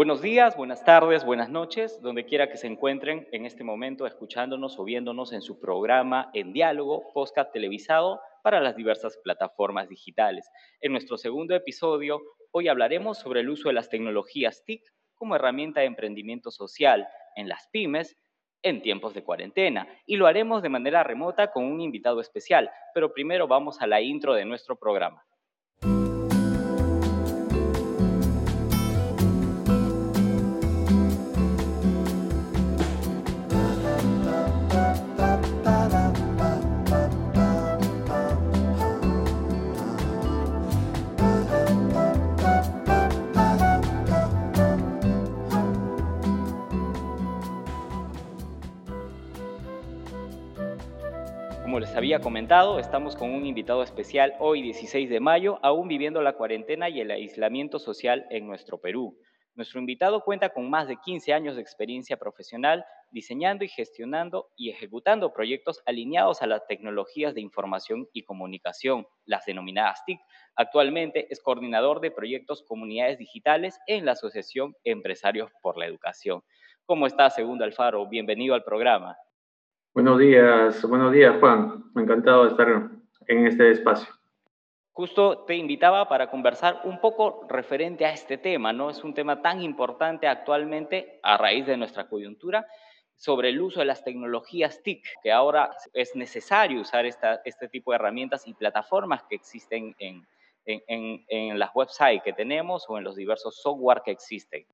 Buenos días, buenas tardes, buenas noches, donde quiera que se encuentren en este momento escuchándonos o viéndonos en su programa En Diálogo, podcast televisado para las diversas plataformas digitales. En nuestro segundo episodio, hoy hablaremos sobre el uso de las tecnologías TIC como herramienta de emprendimiento social en las pymes en tiempos de cuarentena y lo haremos de manera remota con un invitado especial, pero primero vamos a la intro de nuestro programa. Les había comentado, estamos con un invitado especial hoy 16 de mayo, aún viviendo la cuarentena y el aislamiento social en nuestro Perú. Nuestro invitado cuenta con más de 15 años de experiencia profesional diseñando y gestionando y ejecutando proyectos alineados a las tecnologías de información y comunicación, las denominadas TIC. Actualmente es coordinador de proyectos comunidades digitales en la Asociación Empresarios por la Educación. ¿Cómo está, Segundo Alfaro? Bienvenido al programa. Buenos días, buenos días Juan, encantado de estar en este espacio. Justo te invitaba para conversar un poco referente a este tema, ¿no? Es un tema tan importante actualmente a raíz de nuestra coyuntura sobre el uso de las tecnologías TIC, que ahora es necesario usar esta, este tipo de herramientas y plataformas que existen en, en, en las websites que tenemos o en los diversos software que existen.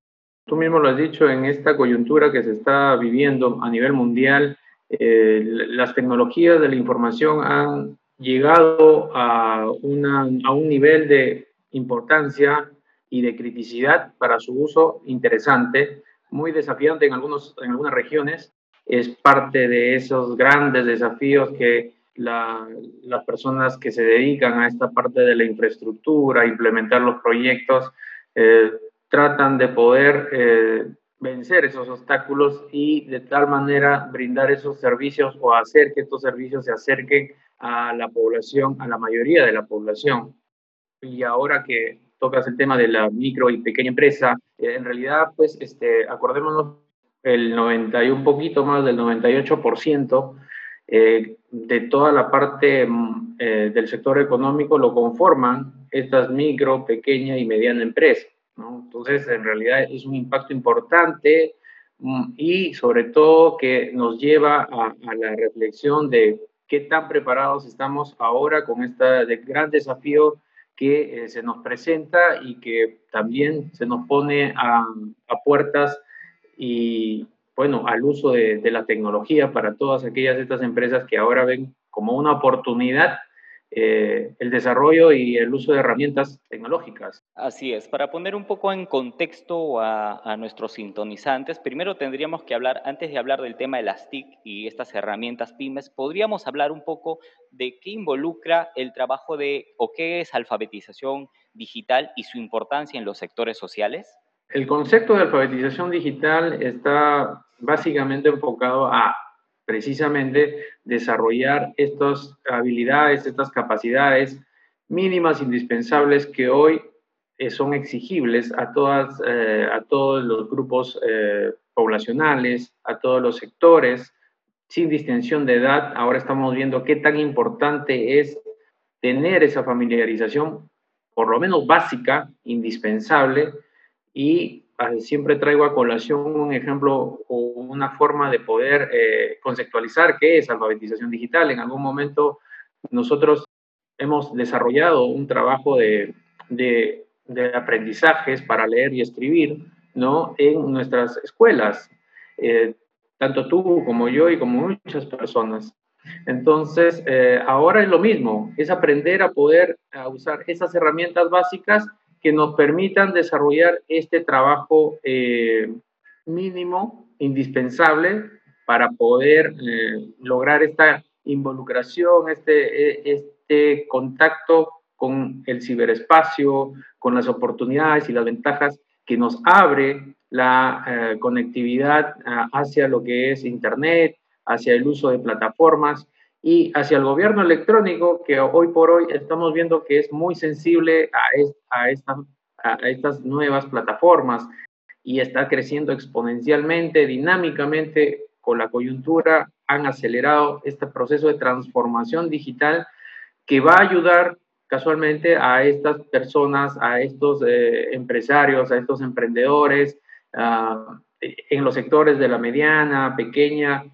Tú mismo lo has dicho, en esta coyuntura que se está viviendo a nivel mundial, eh, las tecnologías de la información han llegado a, una, a un nivel de importancia y de criticidad para su uso interesante, muy desafiante en, algunos, en algunas regiones. Es parte de esos grandes desafíos que las personas que se dedican a esta parte de la infraestructura, a implementar los proyectos, eh, tratan de poder eh, vencer esos obstáculos y de tal manera brindar esos servicios o hacer que estos servicios se acerquen a la población, a la mayoría de la población. Y ahora que tocas el tema de la micro y pequeña empresa, eh, en realidad, pues, este, acordémonos, el 90 y un poquito más del 98% eh, de toda la parte mm, eh, del sector económico lo conforman estas micro, pequeña y mediana empresas. Entonces, en realidad es un impacto importante mm, y sobre todo que nos lleva a, la reflexión de qué tan preparados estamos ahora con este gran desafío que eh, se nos presenta y que también se nos pone a, puertas y, bueno, al uso de, de, la tecnología para todas aquellas estas empresas que ahora ven como una oportunidad eh, el desarrollo y el uso de herramientas tecnológicas. Así es, para poner un poco en contexto a, nuestros sintonizantes, primero tendríamos que hablar, antes de hablar del tema de las TIC y estas herramientas pymes, podríamos hablar un poco de qué involucra el trabajo de, o qué es alfabetización digital y su importancia en los sectores sociales. El concepto de alfabetización digital está básicamente enfocado a precisamente desarrollar estas habilidades, estas capacidades mínimas indispensables que hoy eh, son exigibles a, todas, eh, a todos los grupos eh, poblacionales, a todos los sectores, sin distinción de edad. Ahora estamos viendo qué tan importante es tener esa familiarización, por lo menos básica, indispensable, y siempre traigo a colación un ejemplo o una forma de poder eh, conceptualizar qué es alfabetización digital. En algún momento nosotros hemos desarrollado un trabajo de, de, aprendizajes para leer y escribir ¿no? en nuestras escuelas, eh, tanto tú como yo y como muchas personas. Entonces, eh, ahora es lo mismo, es aprender a poder a usar esas herramientas básicas que nos permitan desarrollar este trabajo eh, mínimo, indispensable, para poder eh, lograr esta involucración, este, e, este contacto con el ciberespacio, con las oportunidades y las ventajas que nos abre la eh, conectividad hacia lo que es Internet, hacia el uso de plataformas y hacia el gobierno electrónico, que hoy por hoy estamos viendo que es muy sensible a, a, a estas nuevas plataformas y está creciendo exponencialmente, dinámicamente con la coyuntura, han acelerado este proceso de transformación digital que va a ayudar casualmente a estas personas, a estos eh, empresarios, a estos emprendedores, uh, en los sectores de la mediana, pequeña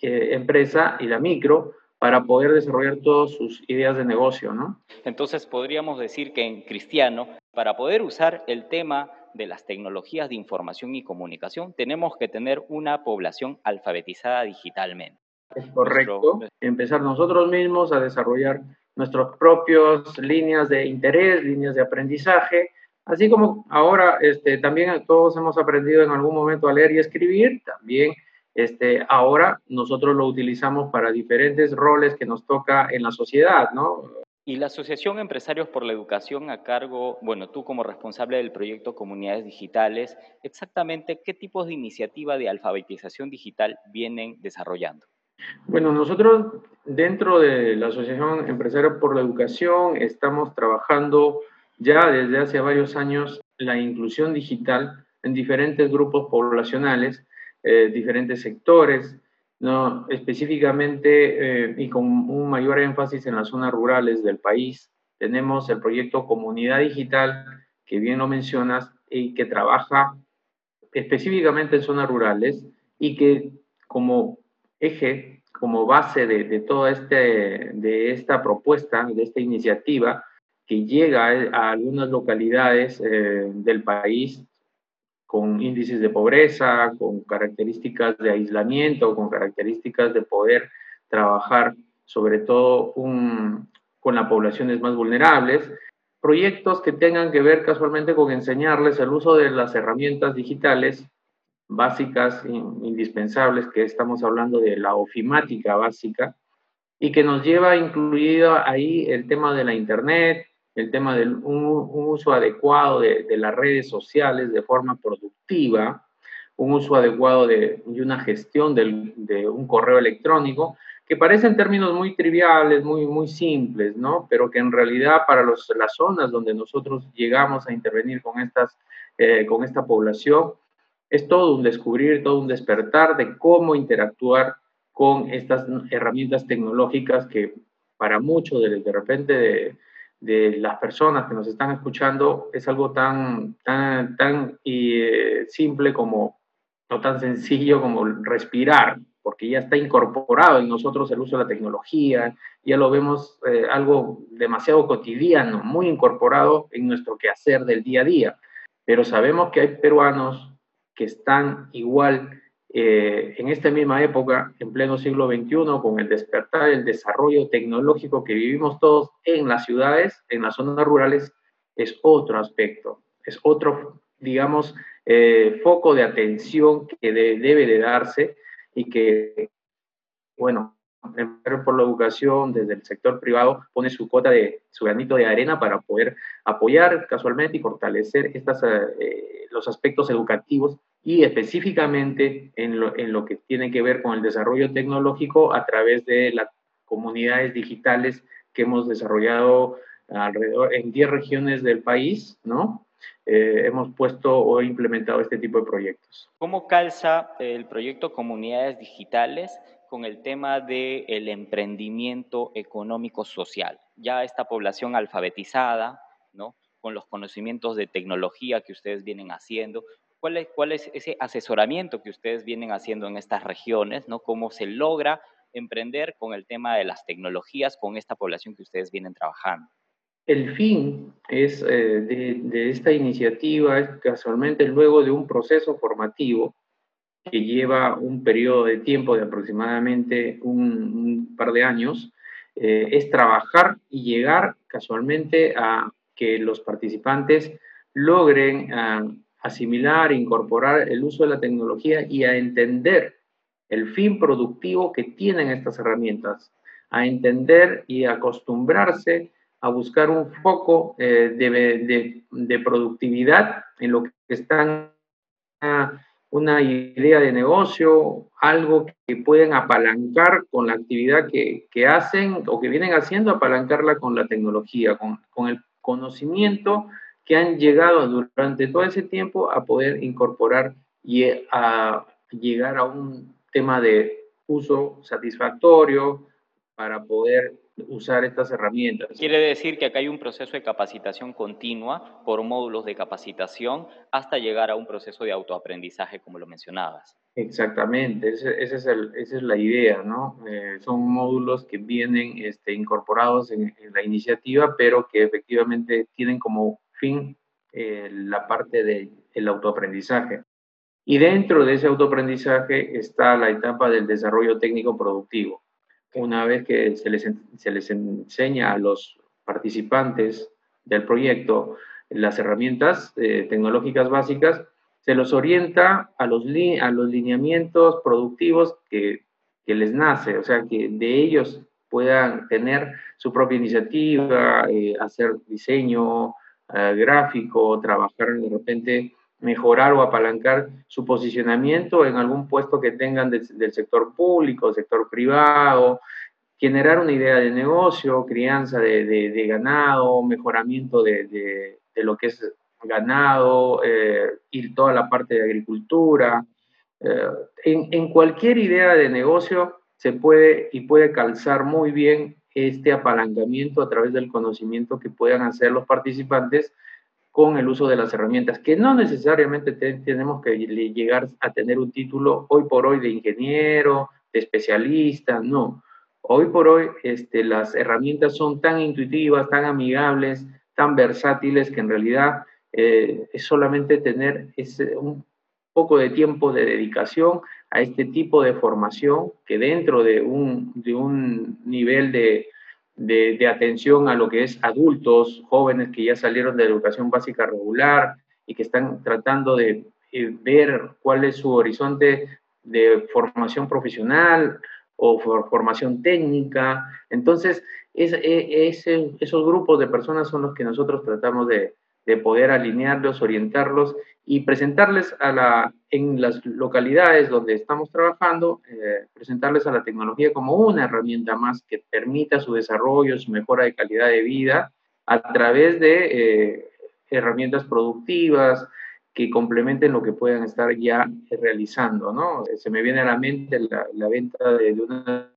eh, empresa y la micro, para poder desarrollar todas sus ideas de negocio, ¿no? Entonces podríamos decir que en cristiano, para poder usar el tema de las tecnologías de información y comunicación, tenemos que tener una población alfabetizada digitalmente. Es correcto. Empezar nosotros mismos a desarrollar nuestras propias líneas de interés, líneas de aprendizaje, así como ahora este, también todos hemos aprendido en algún momento a leer y escribir, también este, ahora nosotros lo utilizamos para diferentes roles que nos toca en la sociedad, ¿no? Y la Asociación Empresarios por la Educación a cargo, bueno, tú como responsable del proyecto Comunidades Digitales, exactamente qué tipos de iniciativa de alfabetización digital vienen desarrollando. Bueno, nosotros dentro de la Asociación Empresarios por la Educación estamos trabajando ya desde hace varios años la inclusión digital en diferentes grupos poblacionales eh, diferentes sectores, ¿no? específicamente eh, y con un mayor énfasis en las zonas rurales del país. Tenemos el proyecto Comunidad Digital, que bien lo mencionas, y que trabaja específicamente en zonas rurales y que como eje, como base de, de toda este, de esta propuesta, de esta iniciativa, que llega a, algunas localidades eh, del país, con índices de pobreza, con características de aislamiento, con características de poder trabajar sobre todo con las poblaciones más vulnerables, proyectos que tengan que ver casualmente con enseñarles el uso de las herramientas digitales básicas, indispensables, que estamos hablando de la ofimática básica, y que nos lleva incluido ahí el tema de la Internet, el tema de un, uso adecuado de, las redes sociales de forma productiva, un uso adecuado de, una gestión de un correo electrónico, que parecen términos muy triviales, muy, muy simples, ¿no? Pero que en realidad para las zonas donde nosotros llegamos a intervenir con, estas, eh, con esta población, es todo un descubrir, todo un despertar de cómo interactuar con estas herramientas tecnológicas que para muchos de, de repente de las personas que nos están escuchando es algo tan, tan, tan eh, simple como, no tan sencillo como respirar, porque ya está incorporado en nosotros el uso de la tecnología, ya lo vemos eh, algo demasiado cotidiano, muy incorporado en nuestro quehacer del día a día. Pero sabemos que hay peruanos que están igual eh, en esta misma época, en pleno siglo XXI, con el despertar, el desarrollo tecnológico que vivimos todos en las ciudades, en las zonas rurales, es otro aspecto, es otro, digamos, eh, foco de atención que debe de darse y que, bueno, por la educación desde el sector privado pone su cuota de su granito de arena para poder apoyar casualmente y fortalecer estas, eh, los aspectos educativos y específicamente en lo, en lo, que tiene que ver con el desarrollo tecnológico a través de las comunidades digitales que hemos desarrollado alrededor en 10 regiones del país, ¿no? Eh, hemos puesto o implementado este tipo de proyectos. ¿Cómo calza el proyecto Comunidades Digitales con el tema del el emprendimiento económico social? Ya esta población alfabetizada, ¿no? con los conocimientos de tecnología que ustedes vienen haciendo, ¿Cuál es, ¿Cuál es ese asesoramiento que ustedes vienen haciendo en estas regiones? ¿no? ¿Cómo se logra emprender con el tema de las tecnologías con esta población que ustedes vienen trabajando? El fin es, eh, de, esta iniciativa es casualmente luego de un proceso formativo que lleva un periodo de tiempo de aproximadamente un, par de años, eh, es trabajar y llegar casualmente a que los participantes logren ah, asimilar, incorporar el uso de la tecnología y a entender el fin productivo que tienen estas herramientas, a entender y acostumbrarse a buscar un foco eh, de, productividad en lo que están una, idea de negocio, algo que pueden apalancar con la actividad que, hacen o que vienen haciendo, apalancarla con la tecnología, con, con el conocimiento que han llegado durante todo ese tiempo a poder incorporar y a llegar a un tema de uso satisfactorio para poder usar estas herramientas. Quiere decir que acá hay un proceso de capacitación continua por módulos de capacitación hasta llegar a un proceso de autoaprendizaje, como lo mencionabas. Exactamente, ese, es esa es la idea, ¿no? Eh, son módulos que vienen este, incorporados en, la iniciativa, pero que efectivamente tienen como fin eh, la parte del autoaprendizaje. Y dentro de ese autoaprendizaje está la etapa del desarrollo técnico productivo una vez que se les, se les enseña a los participantes del proyecto las herramientas eh, tecnológicas básicas, se los orienta a los, a los lineamientos productivos que, que, les nace, o sea, que de ellos puedan tener su propia iniciativa, eh, hacer diseño gráfico, trabajar de repente mejorar o apalancar su posicionamiento en algún puesto que tengan del sector público, sector privado, generar una idea de negocio, crianza de, ganado, mejoramiento de, lo que es ganado eh, toda la parte de agricultura. Eh, en cualquier idea de negocio se puede y puede calzar muy bien este apalancamiento a través del conocimiento que puedan hacer los participantes con el uso de las herramientas, que no necesariamente tenemos que llegar a tener un título hoy por hoy de ingeniero, de especialista, no. Hoy por hoy este, las herramientas son tan intuitivas, tan amigables, tan versátiles, que en realidad eh, es solamente tener ese, un poco de tiempo de dedicación a este tipo de formación que dentro de un, de un nivel de, de, atención a lo que es adultos, jóvenes que ya salieron de educación básica regular y que están tratando de eh, ver cuál es su horizonte de formación profesional o formación técnica. Entonces, es, e, esos grupos de personas son los que nosotros tratamos de, de poder alinearlos, orientarlos y presentarles a la, en las localidades donde estamos trabajando, eh, presentarles a la tecnología como una herramienta más que permita su desarrollo, su mejora de calidad de vida a través de eh, herramientas productivas que complementen lo que puedan estar ya realizando, ¿no? Se me viene a la mente la, la venta de, de, una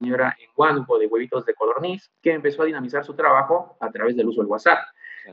señora en Guanuco de huevitos de codorniz que empezó a dinamizar su trabajo a través del uso del WhatsApp.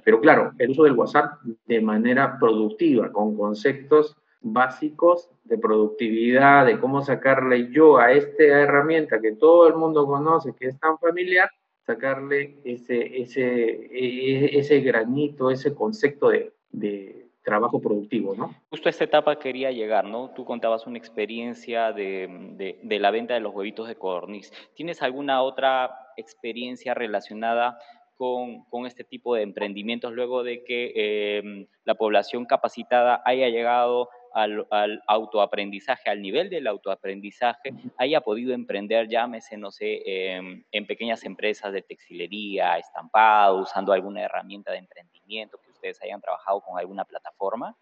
Pero claro, el uso del WhatsApp de manera productiva, con conceptos básicos de productividad, de cómo sacarle yo a esta herramienta que todo el mundo conoce, que es tan familiar, sacarle ese, ese, e, ese granito, ese concepto de, de trabajo productivo, ¿no? Justo a esta etapa quería llegar, ¿no? Tú contabas una experiencia de, de, de la venta de los huevitos de codorniz. ¿Tienes alguna otra experiencia relacionada con, con, este tipo de emprendimientos luego de que eh, la población capacitada haya llegado al, al, autoaprendizaje, al nivel del autoaprendizaje, haya podido emprender, llámese, no sé, eh, en pequeñas empresas de textilería, estampado, usando alguna herramienta de emprendimiento que ustedes hayan trabajado con alguna plataforma?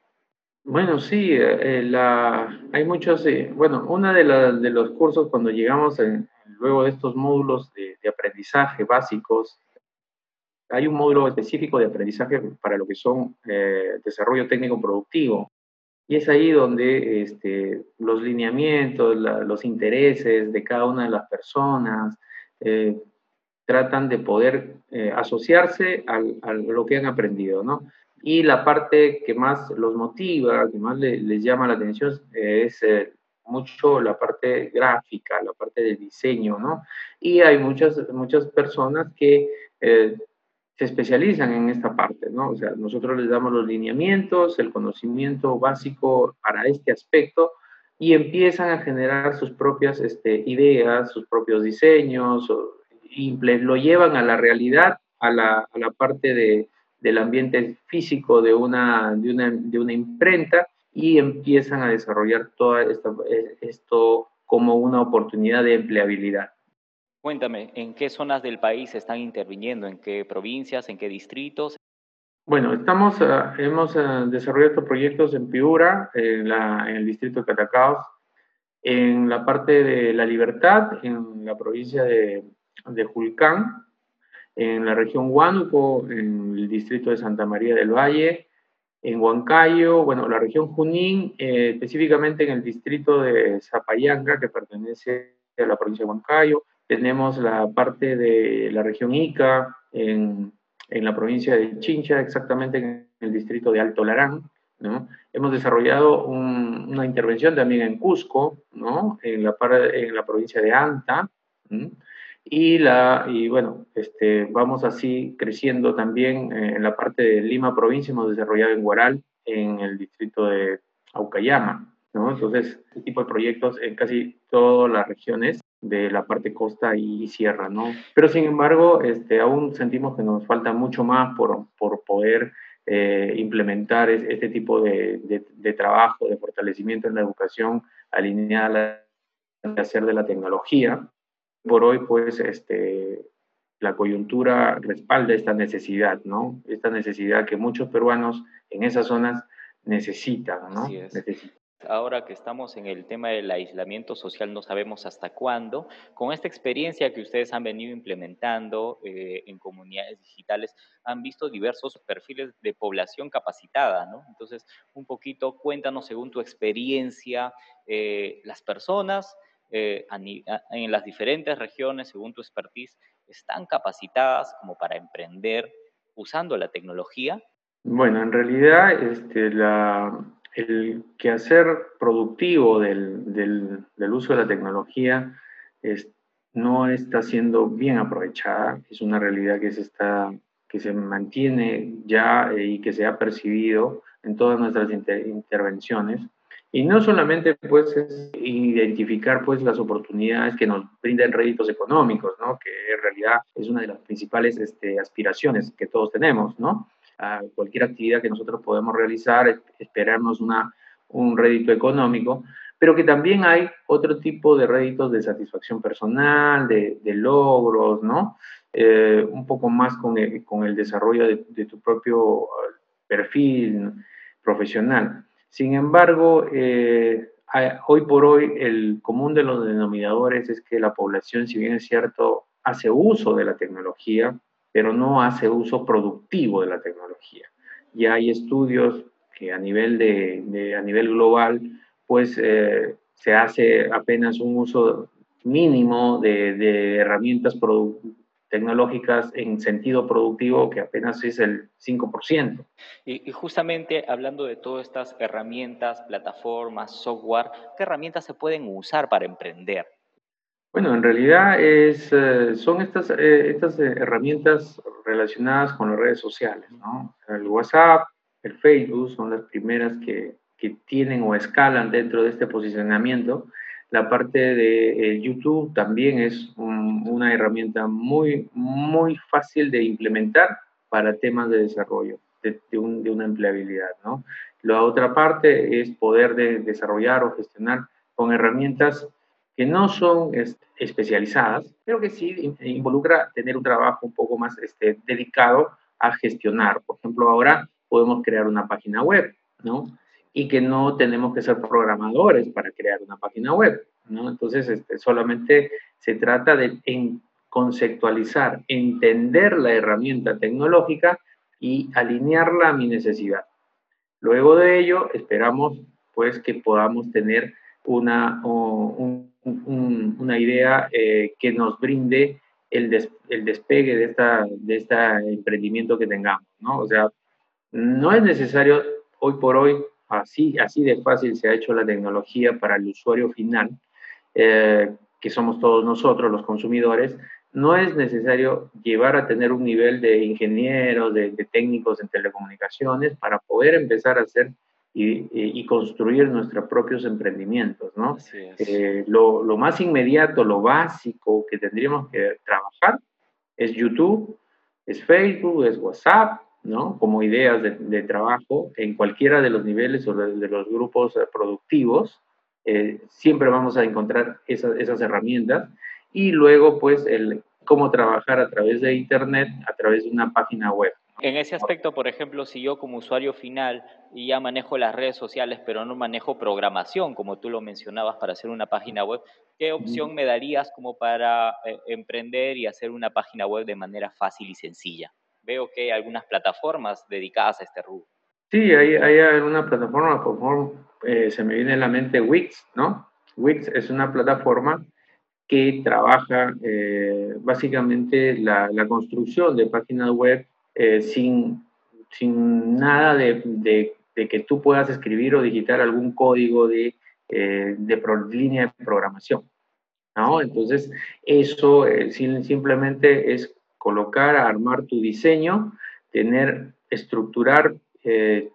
Bueno, sí, eh, la, hay muchos, eh, bueno, uno de, de, los cursos cuando llegamos en, luego de estos módulos de, de aprendizaje básicos, hay un módulo específico de aprendizaje para lo que son eh, desarrollo técnico productivo. Y es ahí donde este, los lineamientos, los intereses de cada una de las personas eh, tratan de poder eh, asociarse a lo que han aprendido, ¿no? Y la parte que más los motiva, que más les llama la atención es mucho la parte gráfica, la parte de diseño, ¿no? Y hay muchas, muchas personas que se especializan en esta parte, ¿no? O sea, nosotros les damos los lineamientos, el conocimiento básico para este aspecto y empiezan a generar sus propias este, ideas, sus propios diseños, lo llevan a la realidad, a la, parte de, del ambiente físico de una, de, una, de una imprenta y empiezan a desarrollar todo esto como una oportunidad de empleabilidad. Cuéntame, ¿en qué zonas del país están interviniendo? ¿En qué provincias? ¿En qué distritos? Bueno, estamos, uh, hemos uh, desarrollado proyectos en Piura, en, la, en, el distrito de Catacaos, en la parte de La Libertad, en la provincia de, de Julcán, en la región Huánuco, en el distrito de Santa María del Valle, en Huancayo, bueno, la región Junín, eh, específicamente en el distrito de Zapayanga, que pertenece a la provincia de Huancayo. Tenemos la parte de la región Ica, en, en la provincia de Chincha, exactamente en el distrito de Alto Larán. ¿no? Hemos desarrollado una intervención también en Cusco, ¿no? en, la, en la provincia de Anta. Y, la, y bueno, este, vamos así creciendo también eh, en la parte de Lima provincia, hemos desarrollado en Guaral, en el distrito de Aucayama. ¿no? Entonces, este tipo de proyectos en casi todas las regiones de la parte costa y sierra, ¿no? Pero sin embargo, este, aún sentimos que nos falta mucho más por, por poder eh, implementar este tipo de, de, de, trabajo, de fortalecimiento en la educación alineada al hacer de la tecnología, por hoy, pues, este, la coyuntura respalda esta necesidad, ¿no? Esta necesidad que muchos peruanos en esas zonas necesitan, ¿no? Necesitan. Ahora que estamos en el tema del aislamiento social, no sabemos hasta cuándo. Con esta experiencia que ustedes han venido implementando eh, en comunidades digitales, han visto diversos perfiles de población capacitada, ¿no? Entonces, un poquito, cuéntanos según tu experiencia, eh, las personas eh, en las diferentes regiones, según tu expertise, están capacitadas como para emprender usando la tecnología? Bueno, en realidad este, la, el quehacer productivo del, del, uso de la tecnología es, no está siendo bien aprovechada, es una realidad que se, está, que se mantiene ya eh, y que se ha percibido en todas nuestras intervenciones. Y no solamente pues es identificar pues las oportunidades que nos brindan réditos económicos, ¿no? que en realidad es una de las principales este, aspiraciones que todos tenemos, ¿no? A cualquier actividad que nosotros podemos realizar, esperarnos una, un rédito económico, pero que también hay otro tipo de réditos de satisfacción personal, de, logros, ¿no? Eh, un poco más con el, con el desarrollo de, tu propio perfil profesional. Sin embargo, eh, hoy por hoy el común de los denominadores es que la población, si bien es cierto, hace uso de la tecnología, pero no hace uso productivo de la tecnología. Ya hay estudios que a nivel, de, a nivel global, pues eh, se hace apenas un uso mínimo de, herramientas tecnológicas en sentido productivo que apenas es el 5%. Y, justamente hablando de todas estas herramientas, plataformas, software, ¿qué herramientas se pueden usar para emprender? Bueno, en realidad es, eh, son estas, eh, estas herramientas relacionadas con las redes sociales, ¿no? El WhatsApp, el Facebook son las primeras que, que tienen o escalan dentro de este posicionamiento la parte de eh, YouTube también es una herramienta muy, muy fácil de implementar para temas de desarrollo, de, una empleabilidad. ¿no? La otra parte es poder desarrollar o gestionar con herramientas que no son especializadas, pero que sí involucra tener un trabajo un poco más este, dedicado a gestionar. Por ejemplo, ahora podemos crear una página web, ¿no? y que no tenemos que ser programadores para crear una página web, ¿no? Entonces, este, solamente se trata de conceptualizar, entender la herramienta tecnológica y alinearla a mi necesidad. Luego de ello, esperamos pues que podamos tener una, una idea eh, que nos brinde el, despegue de, esta, este emprendimiento que tengamos, ¿no? O sea, no es necesario hoy por hoy Así, así de fácil se ha hecho la tecnología para el usuario final, eh, que somos todos nosotros los consumidores. No es necesario llevar a tener un nivel de ingenieros, de, técnicos en telecomunicaciones para poder empezar a hacer y, construir nuestros propios emprendimientos, ¿no? Eh, lo, lo, más inmediato, lo básico que tendríamos que trabajar es YouTube, es Facebook, es WhatsApp, ¿no? como ideas de, trabajo en cualquiera de los niveles o de, los grupos eh, productivos. Eh, siempre vamos a encontrar esas, esas herramientas y luego pues el cómo trabajar a través de Internet, a través de una página web. En ese aspecto, por ejemplo, si yo como usuario final ya manejo las redes sociales, pero no manejo programación, como tú lo mencionabas, para hacer una página web, ¿qué opción me darías como para eh, emprender y hacer una página web de manera fácil y sencilla? Veo que hay algunas plataformas dedicadas a este rubro. Sí, hay, hay una plataforma, por favor, eh, se me viene a la mente Wix, ¿no? Wix es una plataforma que trabaja eh, básicamente la, la, construcción de páginas web eh, sin, sin nada de, de, que tú puedas escribir o digitar algún código de, eh, de línea de programación. ¿no? Entonces, eso simplemente es colocar, armar tu diseño, tener, estructurar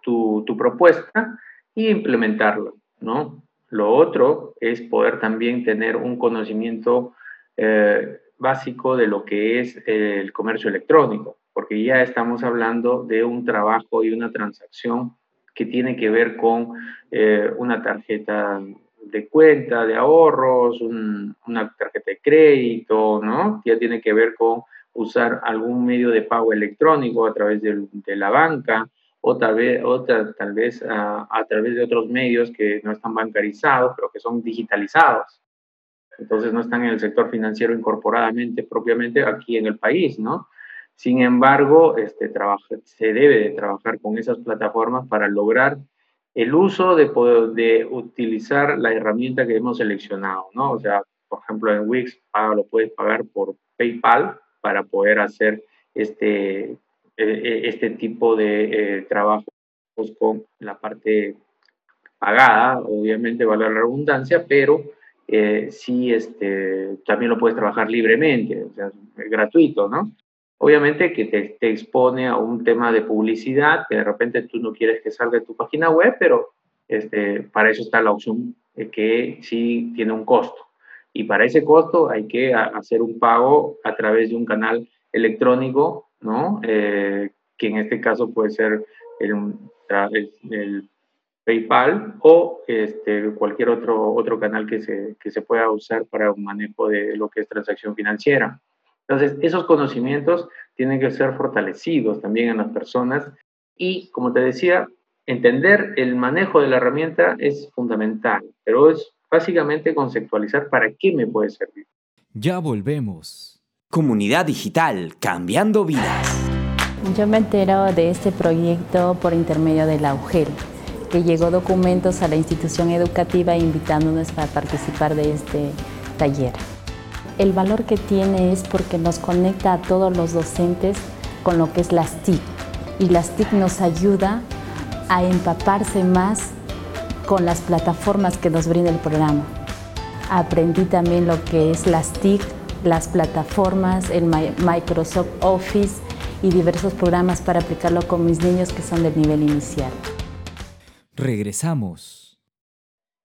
tu, tu propuesta y implementarlo, ¿no? Lo otro es poder también tener un conocimiento eh, básico de lo que es el comercio electrónico, porque ya estamos hablando de un trabajo y una transacción que tiene que ver con eh, una tarjeta de cuenta de ahorros, una tarjeta de crédito, ¿no? Ya tiene que ver con usar algún medio de pago electrónico a través de la banca, o tal vez, tal vez a, través de otros medios que no están bancarizados, pero que son digitalizados. Entonces no están en el sector financiero incorporadamente, propiamente aquí en el país, ¿no? Sin embargo, este, trabaja, se debe de trabajar con esas plataformas para lograr el uso de, de utilizar la herramienta que hemos seleccionado, ¿no? O sea, por ejemplo, en Wix lo puedes pagar por PayPal para poder hacer este, eh, eh, este tipo de eh, trabajos con la parte pagada, obviamente vale la redundancia, pero sí este, también lo puedes trabajar libremente, o sea, gratuito, ¿no? Obviamente que te, te, expone a un tema de publicidad, que de repente tú no quieres que salga de tu página web, pero este, para eso está la opción que sí tiene un costo. Y para ese costo hay que hacer un pago a través de un canal electrónico ¿no? Eh, que en este caso puede ser el, el, PayPal o este, cualquier otro, otro canal que se, que se pueda usar para un manejo de lo que es transacción financiera. Entonces, esos conocimientos tienen que ser fortalecidos también en las personas y, como te decía, entender el manejo de la herramienta es fundamental, pero es básicamente conceptualizar para qué me puede servir. Ya volvemos. Comunidad digital, cambiando vidas. Yo me entero de este proyecto por intermedio de la UGEL, que llegó documentos a la institución educativa invitándonos a participar de este taller. El valor que tiene es porque nos conecta a todos los docentes con lo que es las TIC y las TIC nos ayuda a empaparse más con las plataformas que nos brinda el programa. Aprendí también lo que es las TIC las plataformas, el Microsoft Office y diversos programas para aplicarlo con mis niños que son del nivel inicial. Regresamos.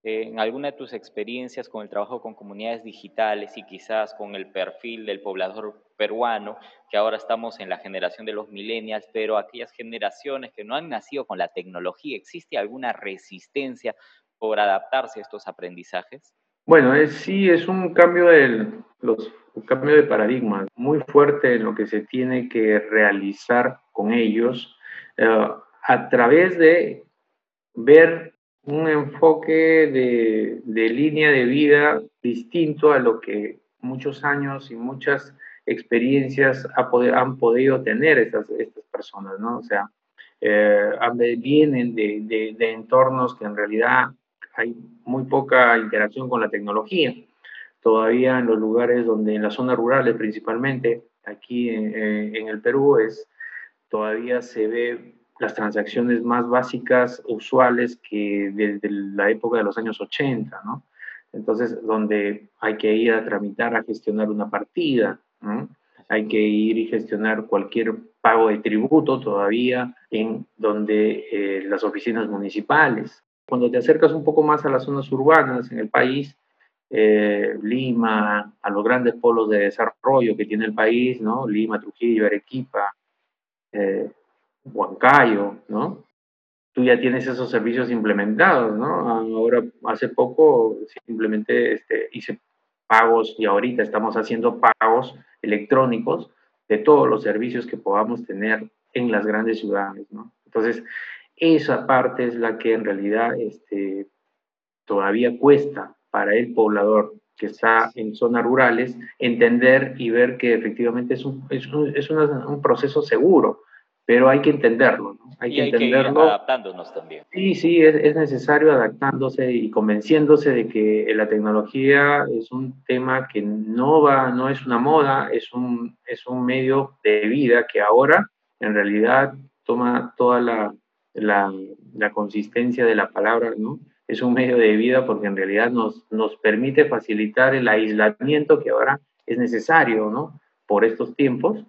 En alguna de tus experiencias con el trabajo con comunidades digitales y quizás con el perfil del poblador peruano, que ahora estamos en la generación de los millennials, pero aquellas generaciones que no han nacido con la tecnología, ¿existe alguna resistencia por adaptarse a estos aprendizajes? Bueno, sí, es un cambio, del, los, un cambio de paradigma muy fuerte en lo que se tiene que realizar con ellos eh, a través de ver un enfoque de, línea de vida distinto a lo que muchos años y muchas experiencias ha han podido tener estas, estas personas, ¿no? O sea, eh, vienen de, de, de entornos que en realidad hay muy poca interacción con la tecnología. Todavía en los lugares donde, en las zonas rurales principalmente, aquí en, el Perú, es, todavía se ve las transacciones más básicas, usuales, que desde la época de los años 80, ¿no? Entonces, donde hay que ir a tramitar, a gestionar una partida, hay que ir y gestionar cualquier pago de tributo todavía en donde eh, las oficinas municipales. Cuando te acercas un poco más a las zonas urbanas en el país, eh, Lima, a los grandes polos de desarrollo que tiene el país, ¿no? Lima, Trujillo, Arequipa, eh, Huancayo, ¿no? Tú ya tienes esos servicios implementados, ¿no? Ahora, hace poco simplemente este, hice pagos y ahorita estamos haciendo pagos electrónicos de todos los servicios que podamos tener en las grandes ciudades, ¿no? Entonces, esa parte es la que en realidad este, todavía cuesta para el poblador que está en zonas rurales entender y ver que efectivamente es un, es un proceso seguro, pero hay que entenderlo, ¿no? Hay que entenderlo. adaptándonos también. Sí, sí, es, es, necesario adaptándose y convenciéndose de que la tecnología es un tema que no va, no es una moda, es un, es un medio de vida que ahora en realidad toma toda la, la, la consistencia de la palabra, ¿no? Es un medio de vida porque en realidad nos, nos permite facilitar el aislamiento que ahora es necesario, ¿no? Por estos tiempos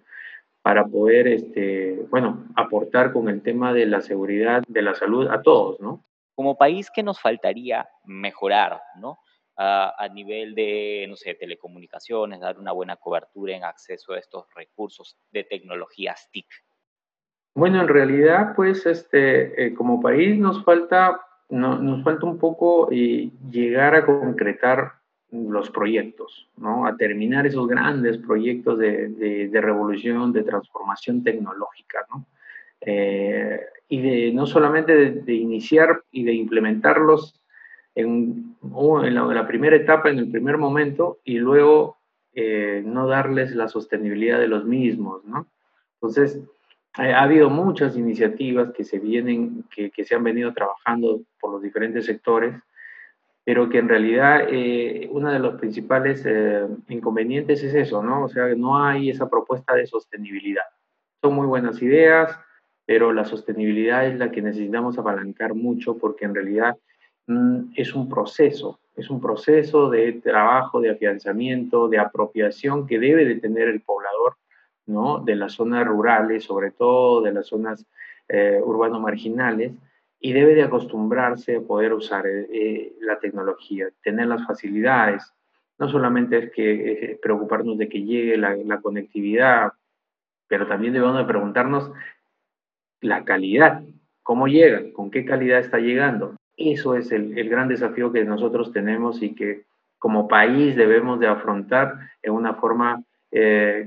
para poder, este, bueno, aportar con el tema de la seguridad de la salud a todos, ¿no? Como país, ¿qué nos faltaría mejorar, ¿no? A, a, nivel de, no sé, telecomunicaciones, dar una buena cobertura en acceso a estos recursos de tecnologías TIC. Bueno, en realidad, pues, este, eh, como país nos falta, no, nos falta un poco eh, llegar a concretar los proyectos, ¿no? a terminar esos grandes proyectos de, de, revolución, de transformación tecnológica, ¿no? Eh, y de no solamente de, iniciar y de implementarlos en, en, la, primera etapa, en el primer momento, y luego eh, no darles la sostenibilidad de los mismos. ¿no? Entonces, ha habido muchas iniciativas que se vienen, que, que se han venido trabajando por los diferentes sectores, pero que en realidad eh, uno de los principales eh, inconvenientes es eso, ¿no? O sea, no hay esa propuesta de sostenibilidad. Son muy buenas ideas, pero la sostenibilidad es la que necesitamos apalancar mucho porque en realidad mm, es un proceso, es un proceso de trabajo, de afianzamiento, de apropiación que debe de tener el poblador, ¿no? De las zonas rurales, sobre todo de las zonas eh, urbano-marginales, y debe de acostumbrarse a poder usar eh, eh, la tecnología, tener las facilidades. No solamente es que eh, preocuparnos de que llegue la, conectividad, pero también debemos de preguntarnos la calidad, cómo llega, con qué calidad está llegando. Eso es el, gran desafío que nosotros tenemos y que como país debemos de afrontar en una forma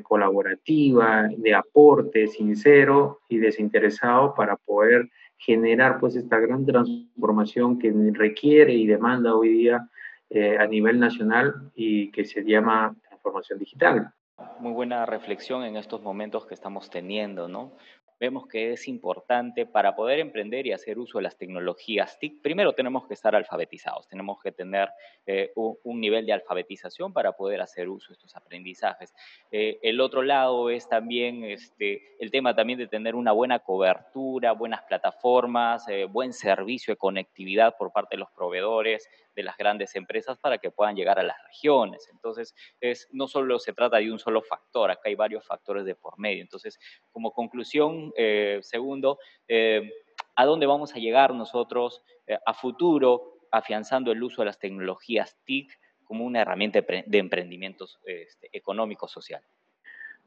colaborativa, de aporte sincero y desinteresado para poder generar pues esta gran transformación que requiere y demanda hoy día eh, a nivel nacional y que se llama transformación digital. Muy buena reflexión en estos momentos que estamos teniendo, ¿no? Vemos que es importante para poder emprender y hacer uso de las tecnologías TIC. Primero tenemos que estar alfabetizados, tenemos que tener eh, un, nivel de alfabetización para poder hacer uso de estos aprendizajes. Eh, el otro lado es también este, el tema también de tener una buena cobertura, buenas plataformas, eh, buen servicio de conectividad por parte de los proveedores, de las grandes empresas para que puedan llegar a las regiones. Entonces, es, no solo se trata de un solo factor, acá hay varios factores de por medio. Entonces, como conclusión, eh, segundo, eh, ¿a dónde vamos a llegar nosotros eh, a futuro afianzando el uso de las tecnologías TIC como una herramienta de emprendimiento este, económico social?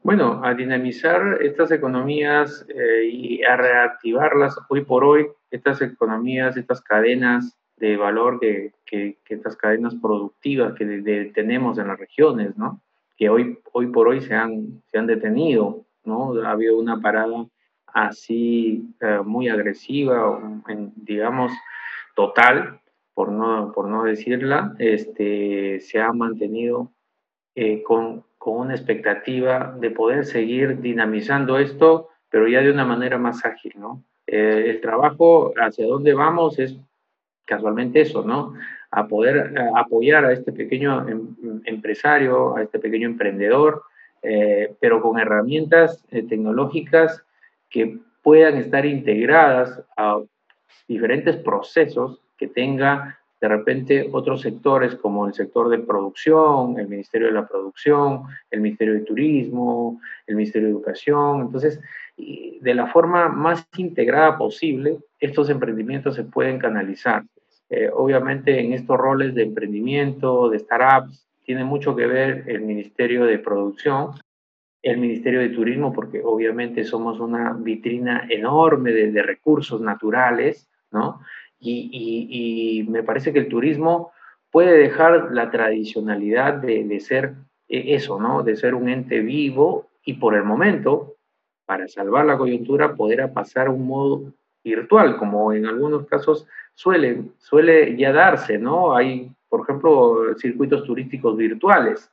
Bueno, a dinamizar estas economías y a reactivarlas hoy por hoy, estas economías, estas cadenas de valor que, que, estas cadenas productivas que tenemos en las regiones, ¿no? Que hoy, hoy por hoy se han, se han detenido, ¿no? Ha habido una parada así eh, muy agresiva, digamos, total, por no, por no decirla, este, se ha mantenido eh, con, con una expectativa de poder seguir dinamizando esto, pero ya de una manera más ágil, ¿no? Eh, el trabajo hacia dónde vamos es casualmente eso, ¿no? A poder eh, apoyar a este pequeño em, empresario, a este pequeño emprendedor, eh, pero con herramientas eh, tecnológicas que puedan estar integradas a diferentes procesos que tenga de repente otros sectores como el sector de producción, el Ministerio de la Producción, el Ministerio de Turismo, el Ministerio de Educación. Entonces, de la forma más integrada posible, estos emprendimientos se pueden canalizar. Eh, obviamente en estos roles de emprendimiento, de startups, tiene mucho que ver el Ministerio de Producción, el Ministerio de Turismo, porque obviamente somos una vitrina enorme de, recursos naturales, ¿no? Y, me parece que el turismo puede dejar la tradicionalidad de, de ser eh, eso, ¿no? De ser un ente vivo y por el momento para salvar la coyuntura, poder pasar a un modo virtual, como en algunos casos suele, suele ya darse, ¿no? Hay, por ejemplo, circuitos turísticos virtuales,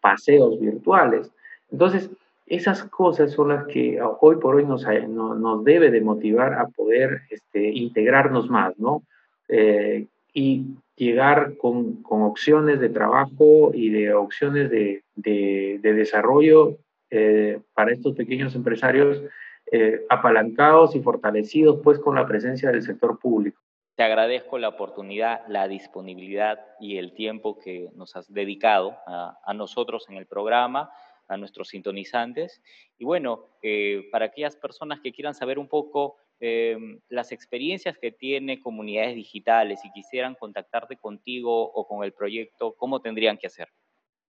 paseos virtuales. Entonces, esas cosas son las que hoy por hoy nos, nos debe de motivar a poder este, integrarnos más, ¿no? Eh, y llegar con, con, opciones de trabajo y de opciones de, de, desarrollo eh, para estos pequeños empresarios eh, apalancados y fortalecidos pues con la presencia del sector público. Te agradezco la oportunidad, la disponibilidad y el tiempo que nos has dedicado a, nosotros en el programa a nuestros sintonizantes. Y bueno, eh, para aquellas personas que quieran saber un poco las experiencias que tiene comunidades digitales y quisieran contactarte contigo o con el proyecto, ¿cómo tendrían que hacer?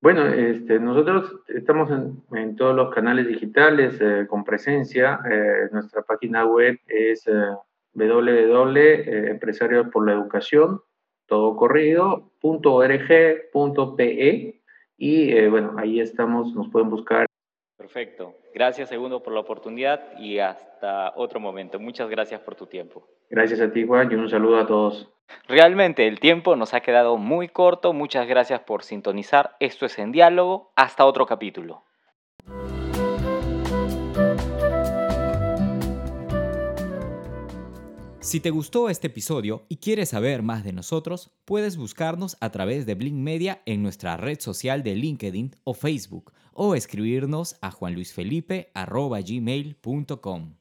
Bueno, este, nosotros estamos en, todos los canales digitales eh, con presencia. nuestra página web es educación, todo corrido.org.pe y eh, bueno, ahí estamos, nos pueden buscar. Perfecto. Gracias, Segundo, por la oportunidad y hasta otro momento. Muchas gracias por tu tiempo. Gracias a ti, Juan, y un saludo a todos. Realmente el tiempo nos ha quedado muy corto. Muchas gracias por sintonizar. Esto es En Diálogo. Hasta otro capítulo. Si te gustó este episodio y quieres saber más de nosotros, puedes buscarnos a través de Blink Media en nuestra red social de LinkedIn o Facebook o escribirnos a juanluisfelipe.gmail.com.